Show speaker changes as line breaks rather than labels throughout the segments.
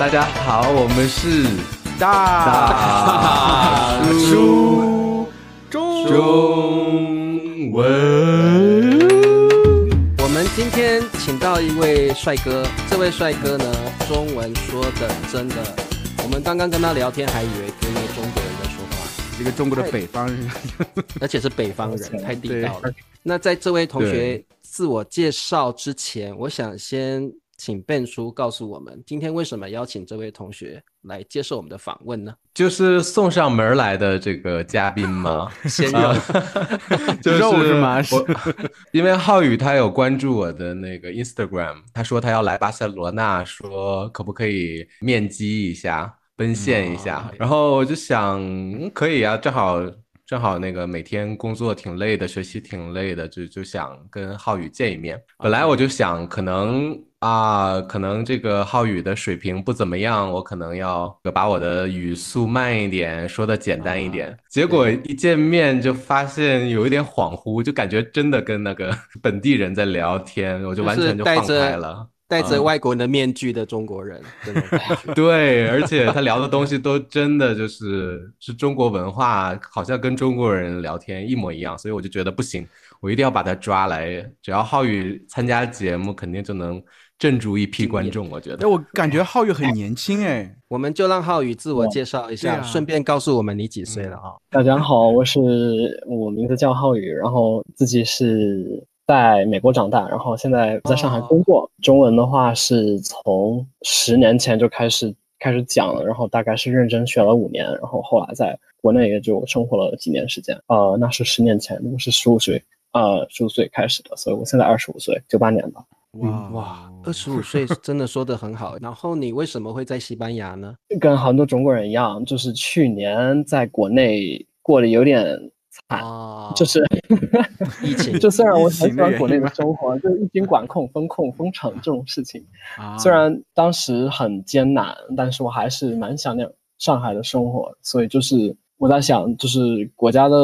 大家好，我们是
大
叔
中
中文。
我们今天请到一位帅哥，这位帅哥呢，中文说的真的，我们刚刚跟他聊天，还以为跟一个中国人在说话，
一个中国的北方人，
而且是北方人，太地道了。那在这位同学自我介绍之前，我想先请笨叔告诉我们，今天为什么邀请这位同学来接受我们的访问呢？
就是送上门来的这个嘉宾吗，
先
啊 就是
肉是吗
我 因为浩宇他有关注我的那个 Instagram，他说他要来巴塞罗那，说可不可以面基一下，奔现一下。然后我就想，嗯可以啊，正好正好那个每天工作挺累的，学习挺累的，就就想跟浩宇见一面。本来我就想，可能啊，可能这个浩宇的水平不怎么样，我可能要把我的语速慢一点，说的简单一点。结果一见面就发现有一点恍惚，就感觉真的跟那个本地人在聊天，我就完全就放开了。
戴着外国人的面具的中国人。
对，而且他聊的东西都真的就是是中国文化，好像跟中国人聊天一模一样，所以我就觉得不行，我一定要把他抓来。只要浩宇参加节目，肯定就能镇住一批观众。我觉
哎，
得
我感觉浩宇很年轻哎，
我们就让浩宇自我介绍一下，
啊
顺便告诉我们你几岁了啊？
大家好，我是我名字叫浩宇，然后自己是在美国长大，然后现在在上海工作。中文的话是从十年前就开始开始讲了，然后大概是认真学了五年，然后后来在国内也就生活了几年时间。呃，那是十年前，我是十五岁，呃，十五岁开始的，所以我现在二十五岁，九八年吧。
哇
哇，二十五岁真的说的很好。然后你为什么会在西班牙呢？
跟很多中国人一样，就是去年在国内过得有点惨，
啊，
就是
疫情
就虽然我很喜欢国内的生活，就是疫情管控、封控、封城这种事情，
啊。
虽然当时很艰难，但是我还是蛮想念上海的生活。所以就是我在想，就是国家的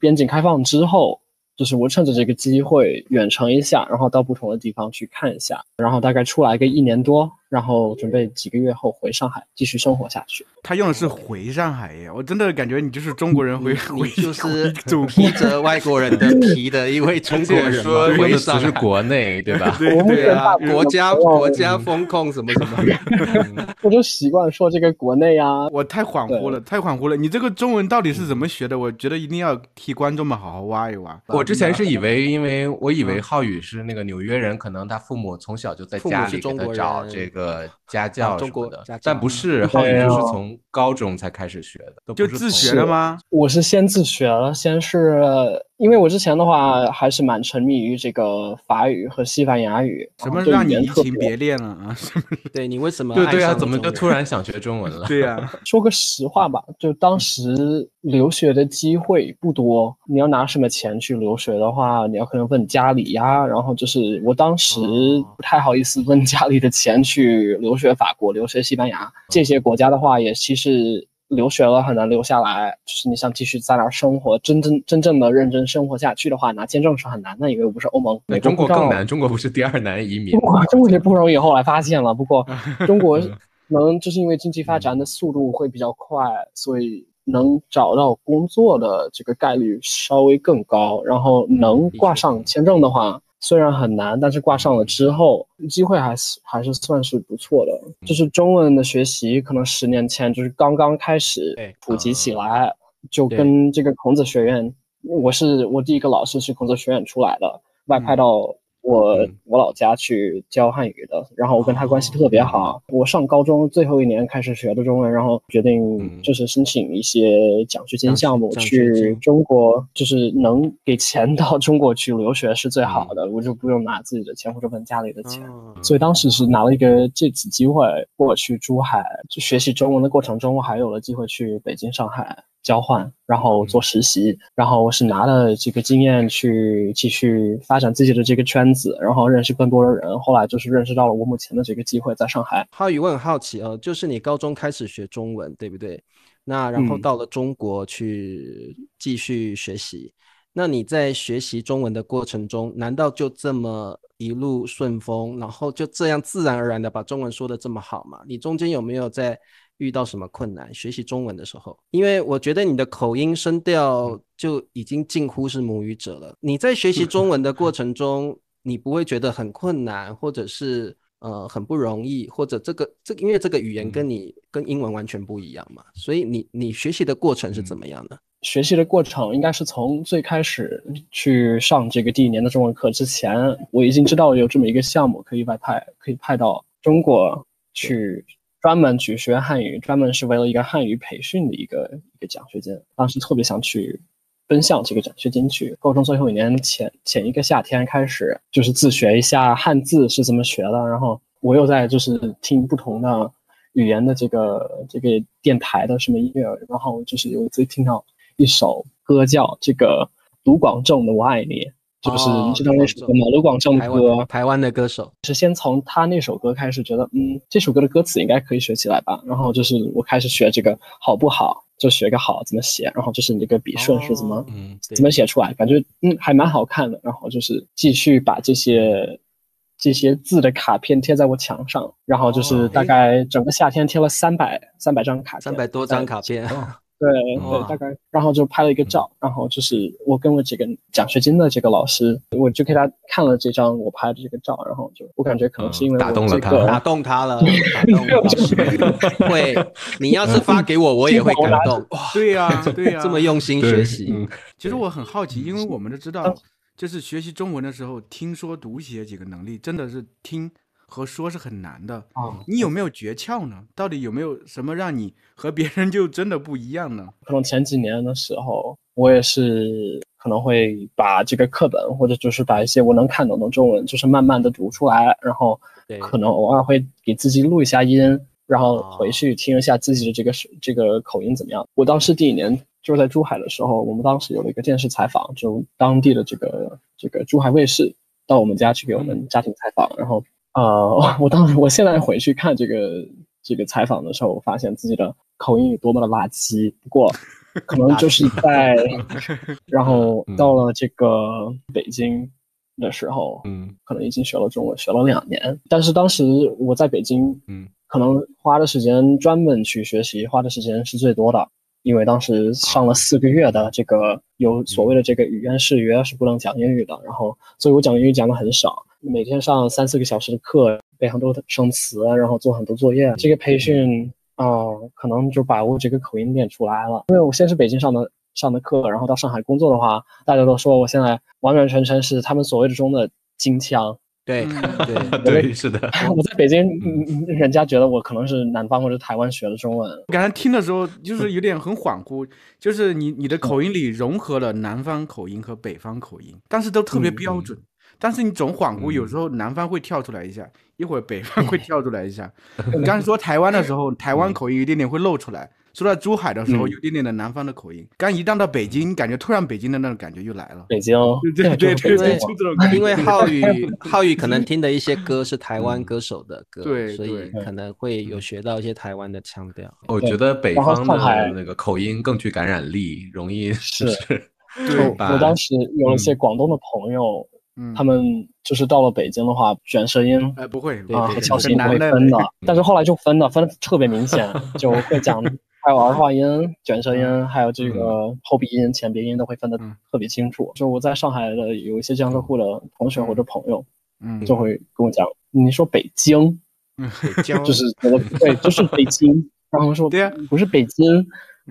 边境开放之后，就是我趁着这个机会远程一下，然后到不同的地方去看一下，然后大概出来个一年多，然后准备几个月后回上海继续生活下去。
他用的是回上海耶，我真的感觉你就是中国人回
你
回
就是
回祖
披。着外国人的皮的一位中
而
国人
说
嘛
用的词是
回上海
国内，对吧？
对对啊，
国家国家风控什么什么，
我就习惯说这个国内啊，
我太恍惚了，太恍惚了。你这个中文到底是怎么学的？我觉得一定要替观众们好好挖一挖。
我之前是以为，因为我以为浩宇是那个纽约人，可能他父母从小就在家里给
是中国
他找这个家
啊
教什
中国
么的
家教，
但不是浩宇就是从高中才开始学的，都
就自学的吗？
我是先自学了，先是因为我之前的话还是蛮沉迷于这个法语和西班牙语，
什么让你移情别恋了啊？
对你为什么
对对啊，怎么就突然想学中文了？
对呀，
说个实话吧，就当时留学的机会不多，你要拿什么钱去留学的话，你要可能问家里呀，然后就是我当时
哦
不太好意思问家里的钱去留学法国、留学西班牙这些国家的话，也其实。留学了很难留下来，就是你想继续在那儿生活，真正真正的认真生活下去的话，拿签证是很难的，因为我不是欧盟，
那
美国
中国更难，中国不是第二难移民
中。国中国也不容易，后来发现了。不过 中国能就是因为经济发展的速度会比较快，所以能找到工作的这个概率稍微更高。然后能挂上签证的话，虽然很难，但是挂上了之后，机会还是还是算是不错的。就是中文的学习，可能十年前就是刚刚开始
对
普及起来，就跟这个孔子学院，我是我第一个老师是孔子学院出来的，外派到我、
嗯
我老家去教汉语的，然后我跟他关系特别好。我上高中最后一年开始学的中文，然后决定
嗯
就是申请一些奖学金项目去中国，就是能给钱到中国去留学是最好的，我就不用拿自己的钱或者问家里的钱。
哦
所以当时是拿了一个这次机会过去珠海，就学习中文的过程中，我还有了机会去北京、上海交换，然后做实习，然后我是拿了这个经验去继续发展自己的这个圈子，然后认识更多的人。后来就是认识到了我目前的这个机会，在上海。
浩宇，我很好奇哦，就是你高中开始学中文，对不对？那然后
嗯
到了中国去继续学习，那你在学习中文的过程中，难道就这么一路顺风，然后就这样自然而然的把中文说的这么好吗？你中间有没有在遇到什么困难？学习中文的时候，因为我觉得你的口音声调就已经近乎是母语者了。你在学习中文的过程中，你不会觉得很困难，或者是呃很不容易，或者这个这因为这个语言跟你跟英文完全不一样嘛，所以你你学习的过程是怎么样的？
学习的过程应该是从最开始去上这个第一年的中文课之前，我已经知道有这么一个项目可以外派，可以派到中国去，专门去学汉语，专门是为了一个汉语培训的一个一个奖学金。当时特别想去奔向这个奖学金去。高中最后一年前前一个夏天开始，就是自学一下汉字是怎么学的，然后我又在就是听不同的语言的这个这个电台的什么音乐，然后就是有一次听到。一首歌叫这个卢广仲的《我爱你》，就是你知道那首歌吗？卢广仲的歌，
台湾的歌手。
是先从他那首歌开始，觉得嗯，这首歌的歌词应该可以学起来吧。然后就是我开始学这个好不好，就学个好怎么写，然后就是你这个笔顺是怎么怎么写出来，感觉嗯还蛮好看的。然后就是继续把这些这些字的卡片贴在我墙上，然后就是大概整个夏天贴了三百三百张卡片，
三百多张卡片。
对对，大概，然后就拍了一个照，然后就是我跟我几个奖学金的这个老师，我就给他看了这张我拍的这个照，然后就我感觉可能是因为
打动了他，
打动他了，打动老师会，你要是发给我，我也会感动。
对呀，对呀，
这么用心学习。
其实我很好奇，因为我们都知道，就是学习中文的时候，听说读写几个能力，真的是听。和说是很难的啊！你有没有诀窍呢？到底有没有什么让你和别人就真的不一样呢？
可能前几年的时候，我也是可能会把这个课本，或者就是把一些我能看懂的中文，就是慢慢的读出来，然后可能偶尔会给自己录一下音，然后回去听一下自己的这个这个口音怎么样。我当时第一年就是在珠海的时候，我们当时有了一个电视采访，就当地的这个这个珠海卫视到我们家去给我们家庭采访，然后。呃，我当时，我现在回去看这个这个采访的时候，我发现自己的口音有多么的垃圾。不过，可能就是在，然后到了这个北京的时候，嗯，可能已经学了中文，学了两年。但是当时我在北京，嗯，可能花的时间专门去学习，花的时间是最多的。因为当时上了四个月的这个有所谓的这个语言誓约是不能讲英语的，然后所以我讲英语讲的很少，每天上三四个小时的课，背很多生词，然后做很多作业。这个培训啊，可能就把我这个口音练出来了。因为我先是北京上的上的课，然后到上海工作的话，大家都说我现在完完全全是他们所谓的中的京腔。
对对
对，是的。
我在北京，人家觉得我可能是南方或者台湾学的中文。
我刚才听的时候，就是有点很恍惚，就是你你的口音里融合了南方口音和北方口音，但是都特别标准。但是你总恍惚，有时候南方会跳出来一下，一会儿北方会跳出来一下。你刚才说台湾的时候，台湾口音一点点会露出来。说到珠海的时候，有点点的南方的口音。刚一旦到北京，感觉突然北京的那种感觉又来了。
北京，
对对对 对，
因为浩宇 浩宇可能听的一些歌是台湾歌手的歌，
对，
所以可能会有学到一些台湾的腔调。
我觉得北方的那个口音更具感染力，容易
是。对，我当时有一些广东的朋友，他们就是到了北京的话，卷舌音
哎不会
啊和翘舌音不会分的，但是后来就分了，分的特别明显，就会讲。还有儿化音、卷舌音，还有这个后鼻音、前鼻音都会分的特别清楚。就我在上海的有一些江浙沪的同学或者朋友，嗯，就会跟我讲，你说北京，
北京
就是对，就是北京。然后说，对呀，不是北京，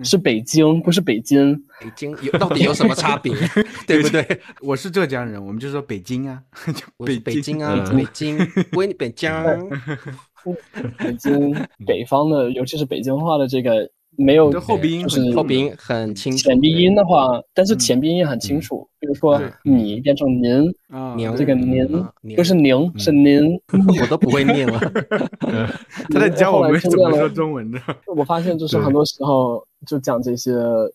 是北京，不是北京。
北京有到底有什么差别？对不对？
我是浙江人，我们就说北京啊，
北北京啊，北京，为北京。
北京北方的，尤其是北京话的这个没有
后鼻音，
就是
后鼻音很清楚。
前鼻音的话，但是前鼻音很清楚。比如说你变成您，这个您不是您，是您，
我都不会念了。
他在教我们怎么说中文的。
我发现就是很多时候就讲这些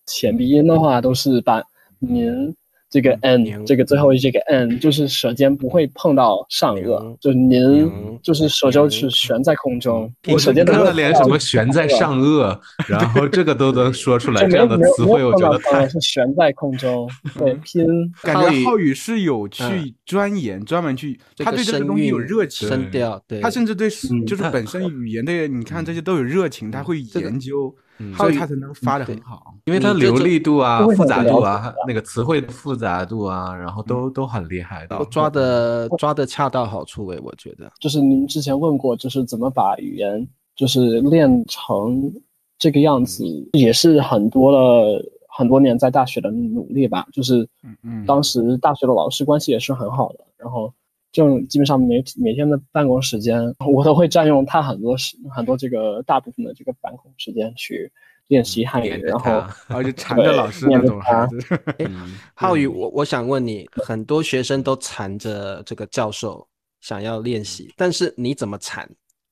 前鼻音的话，都是把您这个 n
娘
这个最后这个 n 就是舌尖不会碰到上颚，就是您就是舌就是悬在空中，
我
舌尖都
看
没有碰到
到连什么悬在上颚，然后这个都能说出来，这样的词汇，我觉得太
是悬在空中，对拼。
感觉浩宇是有去
嗯
钻研，专门去，他对这个东西有热情，
声调，对，
他甚至对
嗯
就是本身语言的，你看这些都有热情，他会研究，
嗯
所以他才能发的很好。
因为它流利度啊、复杂度啊、那个词汇的复杂度啊，然后都都很厉害的
都。抓的抓的恰到好处诶，我觉得。
就是您之前问过，就是怎么把语言就是练成这个样子，也是很多了很多年在大学的努力吧。就是
嗯嗯
当时大学的老师关系也是很好的，然后就基本上每每天的办公时间，我都会占用他很多时很多这个大部分的这个办公时间去练习汉语，然后
它
然后就缠着老师那种孩子，
嗯
浩宇，我我想问你，很多学生都缠着这个教授想要练习，但是你怎么缠？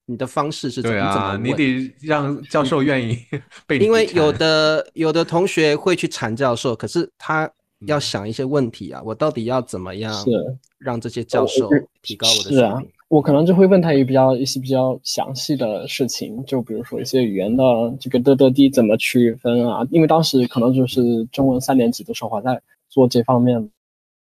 你的方式是怎么
啊，你得？让教授愿意 被你
因为有的有的同学会去缠教授，可是他
嗯
要想一些问题啊，我到底要怎么样
是。
让这些教授提高我的
是啊我可能就会问他一比较一些比较详细的事情，就比如说一些语言的这个的的的怎么区分啊？因为当时可能就是中文三年级的时候还在做这方面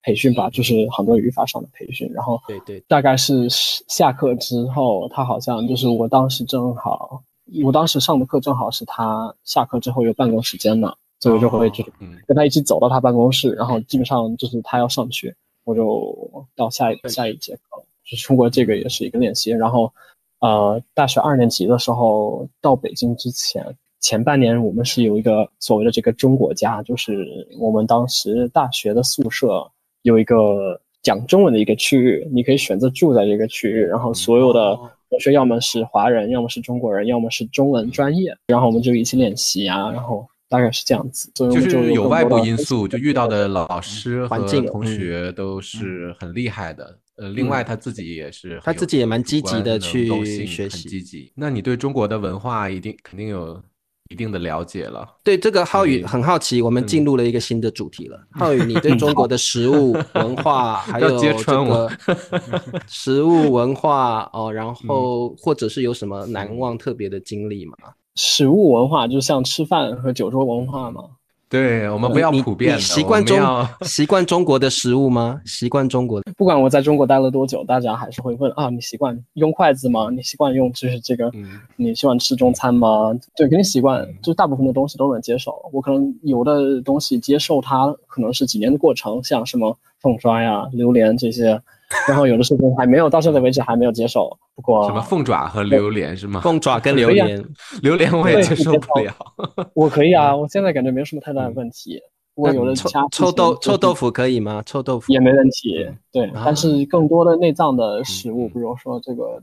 培训吧，就是很多语法上的培训，然后
对对。
大概是下课之后，他好像就是我当时正好，我当时上的课正好是他下课之后有办公时间呢，所以我就会就是
嗯
跟他一起走到他办公室，然后基本上就是他要上学，我就到下一下一节课了，就是通过这个也是一个练习。然后，呃，大学二年级的时候到北京之前，前半年我们是有一个所谓的这个中国家，就是我们当时大学的宿舍有一个讲中文的一个区域，你可以选择住在这个区域，然后所有的
哦。
同学要么是华人，要么是中国人，要么是中文专业，然后我们就一起练习啊，然后大概是这样子。所以我
就是有外部因素，就遇到的老师和同
嗯
学都是很厉害的。呃，另外他自己也是，
他自己也蛮积极
主观能
地去学习
积极。那你对中国的文化一定肯定有一定的了解了。
对这个浩宇
嗯
很好奇，我们进入了一个新的主题了。浩宇，你对中国的食物文化 还有这个 食物文化哦，然后或者是有什么难忘特别的经历吗？
食物文化，就像吃饭和酒桌文化嘛。
对我们不要普遍的，
习惯中习惯中国的食物吗？习惯中国的
不管我在中国待了多久，大家还是会问啊，你习惯用筷子吗？你习惯用就是这个，
嗯
你喜欢吃中餐吗？对，肯定习惯，就大部分的东西都能接受。我可能有的东西接受它可能是几年的过程，像什么凤爪呀、榴莲这些，然后有的事情还没有到现在为止还没有接受。不过
什么凤爪和榴莲是吗？
凤爪跟榴莲，
榴莲我也接受不了。
我可以啊，我现在感觉没有什么太大的问题。不过有的
臭
家
臭豆臭豆
腐
腐可以吗？臭豆腐
也没问题，对。
啊
但是更多的内脏的食物，比如说这个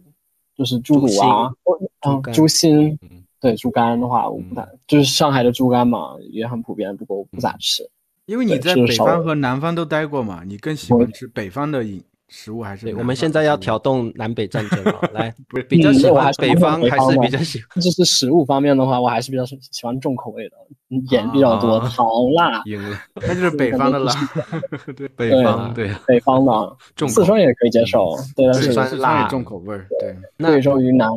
就是猪肚啊，嗯，
猪
心
嗯，
对，猪肝的话我不太，就是上海的猪肝嘛，也很普遍，不过我不咋吃。
因为你在北方和南方都待过嘛，你更喜欢吃北方的饮食物还是
对，我们现在要挑动南北战争了，来，
不是
比较喜欢北方还是比较喜欢？
就是食物方面的话，我还是比较喜喜欢重口味的，嗯盐比较多，
啊
糖辣。
赢了，
那就是 北方的了。
北
对
方对
北方的，
重口
四川也可以接受，对，
四川辣
重口味儿，对。
那
贵州、云南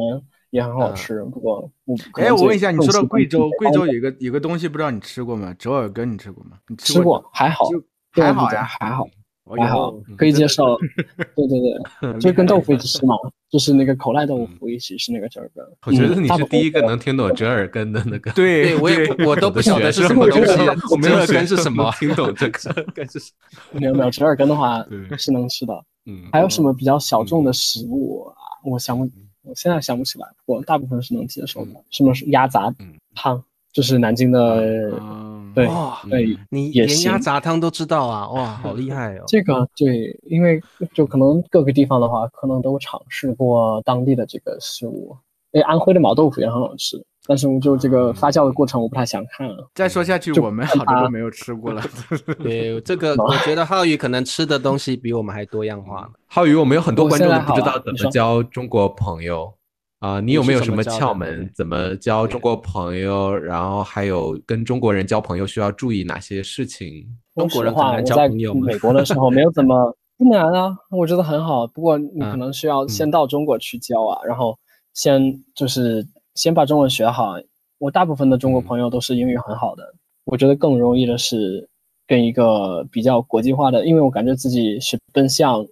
也很好
嗯
吃，不过
哎，我问一下，你说到贵州，贵州有个有个东西，不知道你吃过吗？折耳根，你吃过吗？你吃
吃过，还好，
还好呀，
还好，还好
后，
可以接受。对对对，就跟豆腐一起吃嘛，就是那个口赖豆腐一起吃那个折耳根。
我觉得你是第一个能听懂折耳根的那个。
对
对我也我都不晓得是什么东西，
我没有
折耳根是什么？
听懂这个根是什
没有没有折耳根的话是能吃的。
嗯，
还有什么比较小众的食物啊？我想不，我现在想不起来，不过大部分是能接受的。什么是鸭杂
嗯
汤？就是南京的，
嗯
对，对，
你
也
连鸭杂汤都知道啊，哇，好厉害哦！
这个对，因为就可能各个地方的话，可能都尝试过当地的这个食物。哎，安徽的毛豆腐也很好吃，但是就这个发酵的过程我不太想看了。
再说下去，我们好多都没有吃过了。
对，这个我觉得浩宇可能吃的东西比我们还多样化。
浩宇，我们有很多观众都不知道怎么交中国朋友。啊，你有没有什么窍门？怎么交中国朋友？然后还有跟中国人交朋友需要注意哪些事情？
中国人
说实话，
很难交
我在
朋友吗
美国的时候没有怎么 不难啊，我觉得很好。不过你
嗯
可能需要先到中国去交啊，然后先就是先把中文学好。我大部分的中国
嗯
朋友都是英语很好的，我觉得更容易的是跟一个比较国际化的，因为我感觉自己是奔向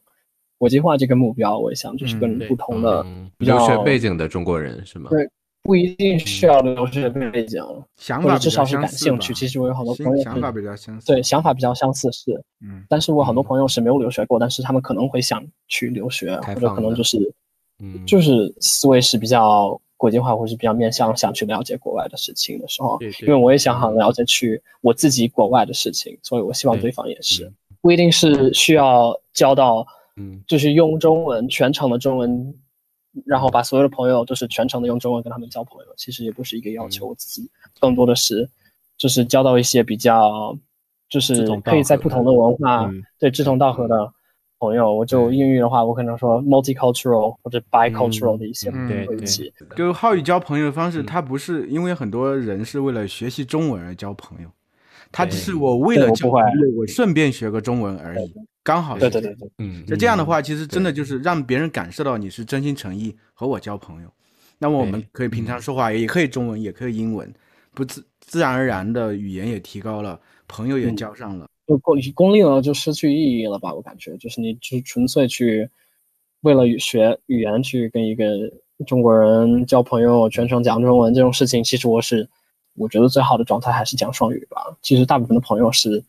国际化这个目标，我也想就是
嗯
跟不同的
嗯
比较
留学背景的中国人是吗？
对不一定需要留学背景，
想法
至少是
相似吧
感兴趣。其实我有很多朋友是
想法比较相似。
对想法比较相似，是。
嗯，
但是我很多
嗯
朋友是没有留学过，但是他们可能会想去留学，或者可能就是
嗯，
就是思维是比较国际化，或是比较面向想去了解国外的事情的时候，
对对
因为我也想很了解去我自己国外的事情，所以我希望
对
对方也是
嗯，
不一定是需要交到
嗯
就是用中文全程的中文，然后把所有的朋友都是全程的用中文跟他们交朋友，其实也不是一个要求。
嗯
我自己更多的是就是交到一些比较就是可以在不同的文化、
嗯
对志同道合的朋友。我就英语的话，我可能说 multicultural 或者 bicultural
嗯
的一些
嗯
对对
会一起。
就浩宇交朋友的方式，
嗯
他不是因为很多人是为了学习中文而交朋友，他只是我为了
对我不会
交朋友，我顺便学个中文而已，刚好是
对对对对，
嗯，
那这样的话，其实真的就是让别人感受到你是真心诚意和我交朋友。那么我们可以平常说话，也可以中文，也可以英文，不自自然而然的语言也提高了，朋友也
嗯
交上了。
就功功利了就失去意义了吧？我感觉就是你就纯粹去为了学语言去跟一个中国人交朋友，全程讲中文这种事情，其实我是我觉得最好的状态还是讲双语吧。其实大部分的朋友是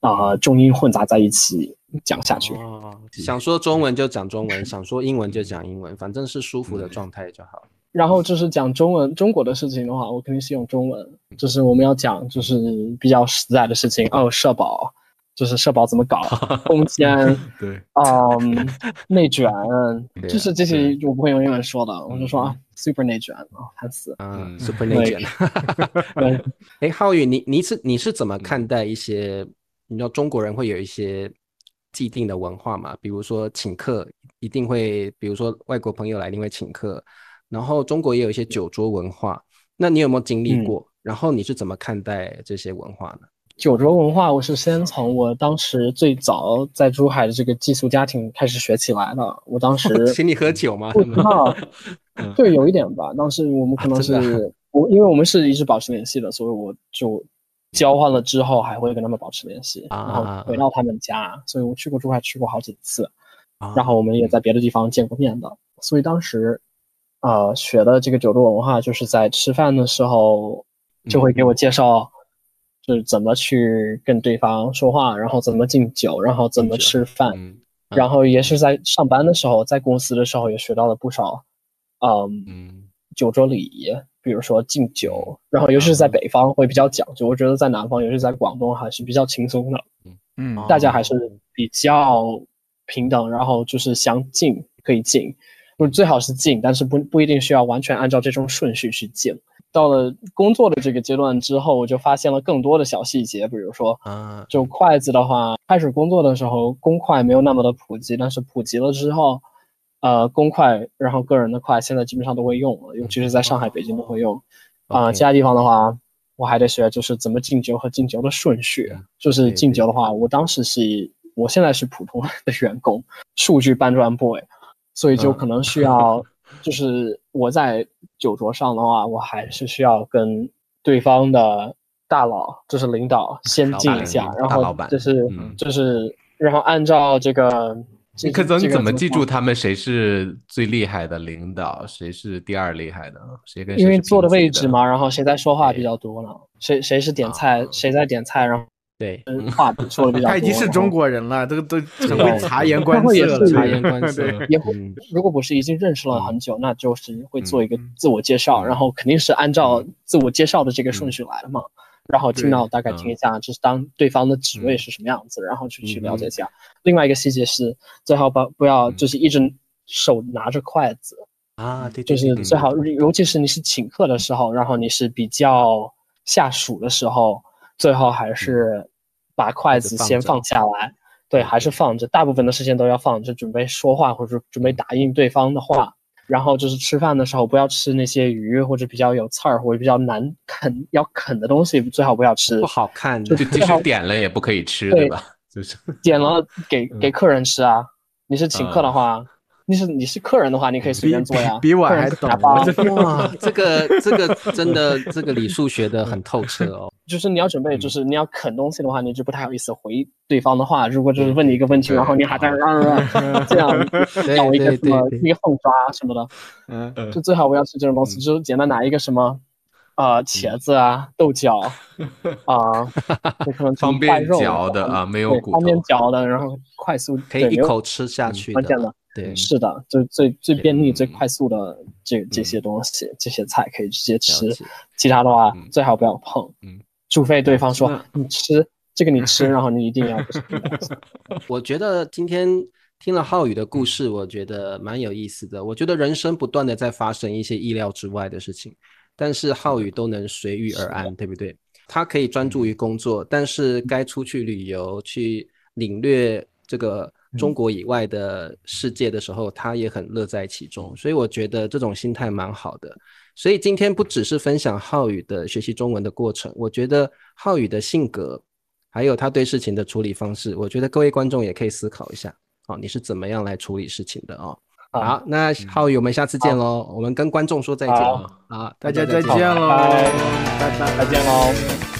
啊、中英混杂在一起讲下去。
哦，想说中文就讲中文，想说英文就讲英文，反正是舒服的状态就好。
然后就是讲中文中国的事情的话，我肯定是用中文。就是我们要讲就是比较实在的事情 哦，社保就是社保怎么搞，工签。
对，
嗯，内卷，
对
就是这些我不会用英文说的，我就说啊，super 内卷啊，烦死。
嗯
嗯
，super 内卷。
对，
哎，浩宇，你你是你是怎么看待一些？你知道中国人会有一些既定的文化嘛？比如说请客一定会，比如说外国朋友来一定会请客，然后中国也有一些酒桌文化。那你有没有经历
嗯
过？然后你是怎么看待这些文化呢？
酒桌文化，我是先从我当时最早在珠海的这个寄宿家庭开始学起来的。我当时
请你喝酒吗？
不知道，对，有一点吧。当时我们可能是我，因为我们是一直保持联系的，所以我就交换了之后还会跟他们保持联系，然
啊
后回到他们家。所以我去过珠海，去过好几次。
啊。
然后我们也在别的地方见过面的，所以当时，呃，学的这个酒桌文化，就是在吃饭的时候就会给我介绍，就是怎么去跟对方说话，然后怎么敬酒，然后怎么吃饭，
嗯。
然后也是在上班的时候，在公司的时候也学到了不少，嗯，
嗯。
酒桌礼仪，比如说敬酒，然后尤其是在北方会比较讲究，我觉得在南方，尤其是在广东还是比较轻松的。
嗯，
大家还是比较平等，然后就是想敬可以敬，就是最好是敬，但是不不一定需要完全按照这种顺序去敬。到了工作的这个阶段之后，我就发现了更多的小细节，比如说，
啊，
就筷子的话，开始工作的时候公筷没有那么的普及，但是普及了之后，呃，公筷，然后个人的筷现在基本上都会用了，尤其是在上海、北京都会用。啊、其他地方的话，我还得学，就是怎么敬酒和敬酒的顺序。就是
对
敬酒的话，我当时是，我现在是普通的员工，数据搬砖 boy，所以就
嗯
可能需要，就是我在酒桌上的话，我还是需要跟对方的大佬，就是领导先敬一下，然后
老板
就是
嗯
就是，然后按照这个。这
柯总，你怎么记住他们谁是最厉害的领导，谁是第二厉害的，谁跟谁
因为坐的位置嘛，然后谁在说话比较多呢？谁谁是点菜，
啊
谁在点菜，然后
对，
话说的比 较多。
他已经是中国人了，这个都 很
对
会察言观色了。
察言观色，
也会
嗯
如果不是已经认识了很久，那就是会做一个
嗯
自我介绍，
嗯
然后肯定是按照自我介绍的这个顺序来的嘛。然后听到大概
嗯
听一下，就是当对方的职位是什么样子，然后去去了解一下。另外一个细节是，最好不不要就是一直手拿着筷子，
啊，对，
就
对对
是最好，尤其是你是请客的时候，然后你是比较下属的时候，最好还是把筷子先放下来。对，还是放着，大部分的时间都要放着，准备说话或者准备打印对方的话。然后就是吃饭的时候不要吃那些鱼或者比较有刺儿或者比较难啃要啃的东西，最好不要吃。
不好看的，
就即使点了也不可以吃，对吧？就是
点了给给客人吃啊。你是请客的话，你是你是客人的话，你可以随便做呀。
比我还懂。
哇，这个这个真的这个礼数学的很透彻哦。
就是你要准备，就是你要啃东西的话，你就不太好意思回对方的话。如果就是问你一个问题，然后你还在啊 这样咬一个什么一个凤爪什么的，嗯，就最好不要吃这种东西，就简单拿一个什么啊茄子啊豆角啊，可能
方便嚼的啊，没有骨头
方便嚼的，然后快速
可以一口吃下去
关键的，
对，
是的，就最最便利、最快速的这这些东西，这些菜可以直接吃，其他的话最好不要碰，嗯。除非对方说你吃这个你吃，然后你一定要。
我觉得今天听了浩宇的故事，我觉得蛮有意思的。我觉得人生不断的在发生一些意料之外的事情，但是浩宇都能随遇而安，对不对？他可以专注于工作，但是该出去旅游去领略这个中国以外的世界的时候，他也很乐在其中。所以我觉得这种心态蛮好的。所以今天不只是分享浩宇的学习中文的过程，我觉得浩宇的性格，还有他对事情的处理方式，我觉得各位观众也可以思考一下，哦，你是怎么样来处理事情的哦？好，那浩宇，我们下次见喽，我们跟观众说再见，
好，大家再见喽，
拜拜，再见喽。